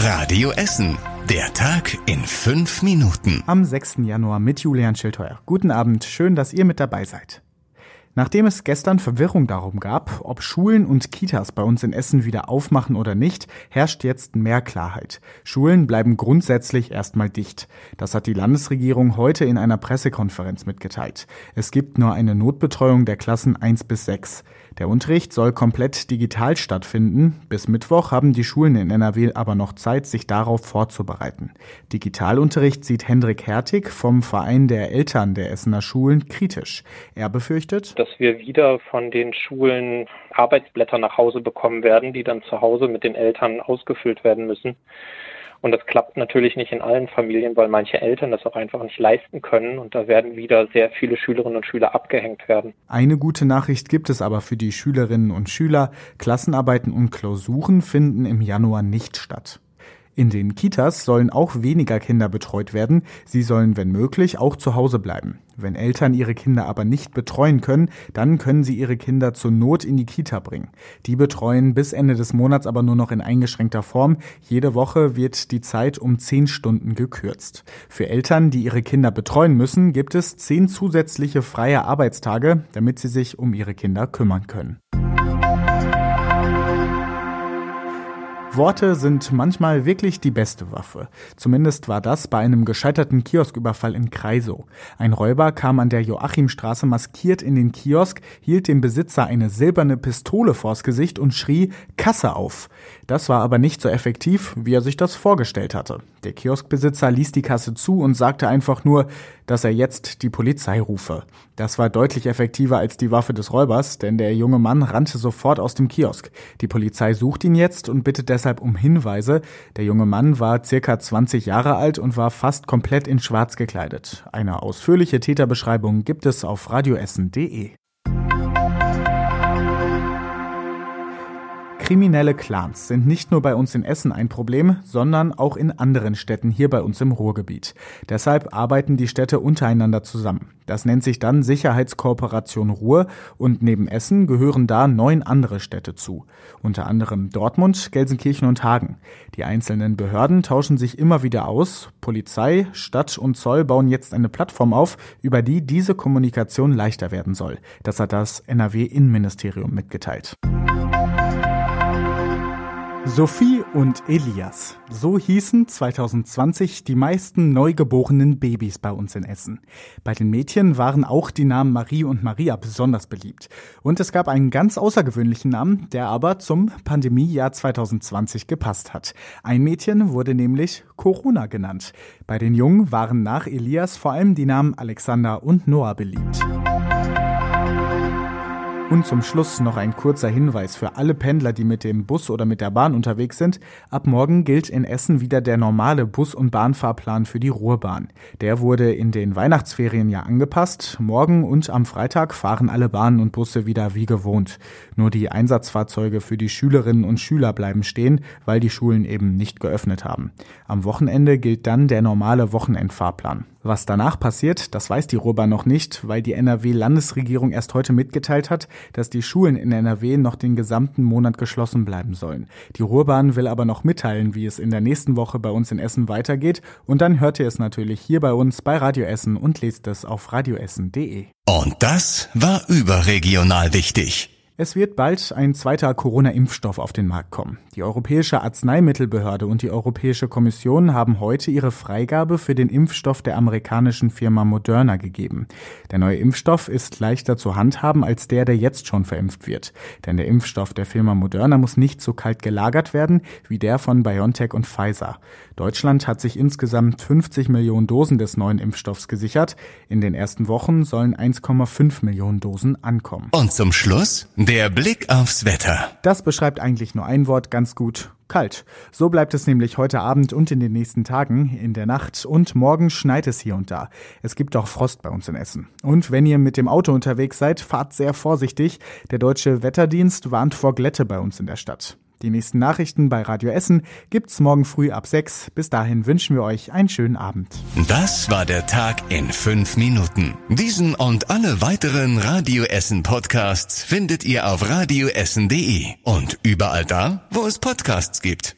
Radio Essen. Der Tag in fünf Minuten. Am 6. Januar mit Julian Schildheuer. Guten Abend, schön, dass ihr mit dabei seid. Nachdem es gestern Verwirrung darum gab, ob Schulen und Kitas bei uns in Essen wieder aufmachen oder nicht, herrscht jetzt mehr Klarheit. Schulen bleiben grundsätzlich erstmal dicht. Das hat die Landesregierung heute in einer Pressekonferenz mitgeteilt. Es gibt nur eine Notbetreuung der Klassen 1 bis 6. Der Unterricht soll komplett digital stattfinden. Bis Mittwoch haben die Schulen in NRW aber noch Zeit, sich darauf vorzubereiten. Digitalunterricht sieht Hendrik Hertig vom Verein der Eltern der Essener Schulen kritisch. Er befürchtet, dass wir wieder von den Schulen Arbeitsblätter nach Hause bekommen werden, die dann zu Hause mit den Eltern ausgefüllt werden müssen. Und das klappt natürlich nicht in allen Familien, weil manche Eltern das auch einfach nicht leisten können. Und da werden wieder sehr viele Schülerinnen und Schüler abgehängt werden. Eine gute Nachricht gibt es aber für die Schülerinnen und Schüler. Klassenarbeiten und Klausuren finden im Januar nicht statt. In den Kitas sollen auch weniger Kinder betreut werden. Sie sollen, wenn möglich, auch zu Hause bleiben. Wenn Eltern ihre Kinder aber nicht betreuen können, dann können sie ihre Kinder zur Not in die Kita bringen. Die betreuen bis Ende des Monats aber nur noch in eingeschränkter Form. Jede Woche wird die Zeit um zehn Stunden gekürzt. Für Eltern, die ihre Kinder betreuen müssen, gibt es zehn zusätzliche freie Arbeitstage, damit sie sich um ihre Kinder kümmern können. Worte sind manchmal wirklich die beste Waffe. Zumindest war das bei einem gescheiterten Kiosküberfall in Kreisow. Ein Räuber kam an der Joachimstraße maskiert in den Kiosk, hielt dem Besitzer eine silberne Pistole vors Gesicht und schrie Kasse auf. Das war aber nicht so effektiv, wie er sich das vorgestellt hatte. Der Kioskbesitzer ließ die Kasse zu und sagte einfach nur, dass er jetzt die Polizei rufe. Das war deutlich effektiver als die Waffe des Räubers, denn der junge Mann rannte sofort aus dem Kiosk. Die Polizei sucht ihn jetzt und bittet deshalb um Hinweise. Der junge Mann war circa 20 Jahre alt und war fast komplett in schwarz gekleidet. Eine ausführliche Täterbeschreibung gibt es auf radioessen.de. Kriminelle Clans sind nicht nur bei uns in Essen ein Problem, sondern auch in anderen Städten hier bei uns im Ruhrgebiet. Deshalb arbeiten die Städte untereinander zusammen. Das nennt sich dann Sicherheitskooperation Ruhr und neben Essen gehören da neun andere Städte zu. Unter anderem Dortmund, Gelsenkirchen und Hagen. Die einzelnen Behörden tauschen sich immer wieder aus. Polizei, Stadt und Zoll bauen jetzt eine Plattform auf, über die diese Kommunikation leichter werden soll. Das hat das NRW-Innenministerium mitgeteilt. Sophie und Elias. So hießen 2020 die meisten neugeborenen Babys bei uns in Essen. Bei den Mädchen waren auch die Namen Marie und Maria besonders beliebt. Und es gab einen ganz außergewöhnlichen Namen, der aber zum Pandemiejahr 2020 gepasst hat. Ein Mädchen wurde nämlich Corona genannt. Bei den Jungen waren nach Elias vor allem die Namen Alexander und Noah beliebt. Und zum Schluss noch ein kurzer Hinweis für alle Pendler, die mit dem Bus oder mit der Bahn unterwegs sind. Ab morgen gilt in Essen wieder der normale Bus- und Bahnfahrplan für die Ruhrbahn. Der wurde in den Weihnachtsferien ja angepasst. Morgen und am Freitag fahren alle Bahnen und Busse wieder wie gewohnt. Nur die Einsatzfahrzeuge für die Schülerinnen und Schüler bleiben stehen, weil die Schulen eben nicht geöffnet haben. Am Wochenende gilt dann der normale Wochenendfahrplan. Was danach passiert, das weiß die Ruhrbahn noch nicht, weil die NRW-Landesregierung erst heute mitgeteilt hat, dass die Schulen in NRW noch den gesamten Monat geschlossen bleiben sollen. Die Ruhrbahn will aber noch mitteilen, wie es in der nächsten Woche bei uns in Essen weitergeht und dann hört ihr es natürlich hier bei uns bei Radio Essen und lest es auf radioessen.de. Und das war überregional wichtig. Es wird bald ein zweiter Corona-Impfstoff auf den Markt kommen. Die Europäische Arzneimittelbehörde und die Europäische Kommission haben heute ihre Freigabe für den Impfstoff der amerikanischen Firma Moderna gegeben. Der neue Impfstoff ist leichter zu handhaben als der, der jetzt schon verimpft wird. Denn der Impfstoff der Firma Moderna muss nicht so kalt gelagert werden wie der von BioNTech und Pfizer. Deutschland hat sich insgesamt 50 Millionen Dosen des neuen Impfstoffs gesichert. In den ersten Wochen sollen 1,5 Millionen Dosen ankommen. Und zum Schluss der Blick aufs Wetter. Das beschreibt eigentlich nur ein Wort ganz gut. Kalt. So bleibt es nämlich heute Abend und in den nächsten Tagen, in der Nacht und morgen schneit es hier und da. Es gibt auch Frost bei uns in Essen. Und wenn ihr mit dem Auto unterwegs seid, fahrt sehr vorsichtig. Der deutsche Wetterdienst warnt vor Glätte bei uns in der Stadt. Die nächsten Nachrichten bei Radio Essen gibt's morgen früh ab 6. Bis dahin wünschen wir euch einen schönen Abend. Das war der Tag in fünf Minuten. Diesen und alle weiteren Radio Essen Podcasts findet ihr auf radioessen.de und überall da, wo es Podcasts gibt.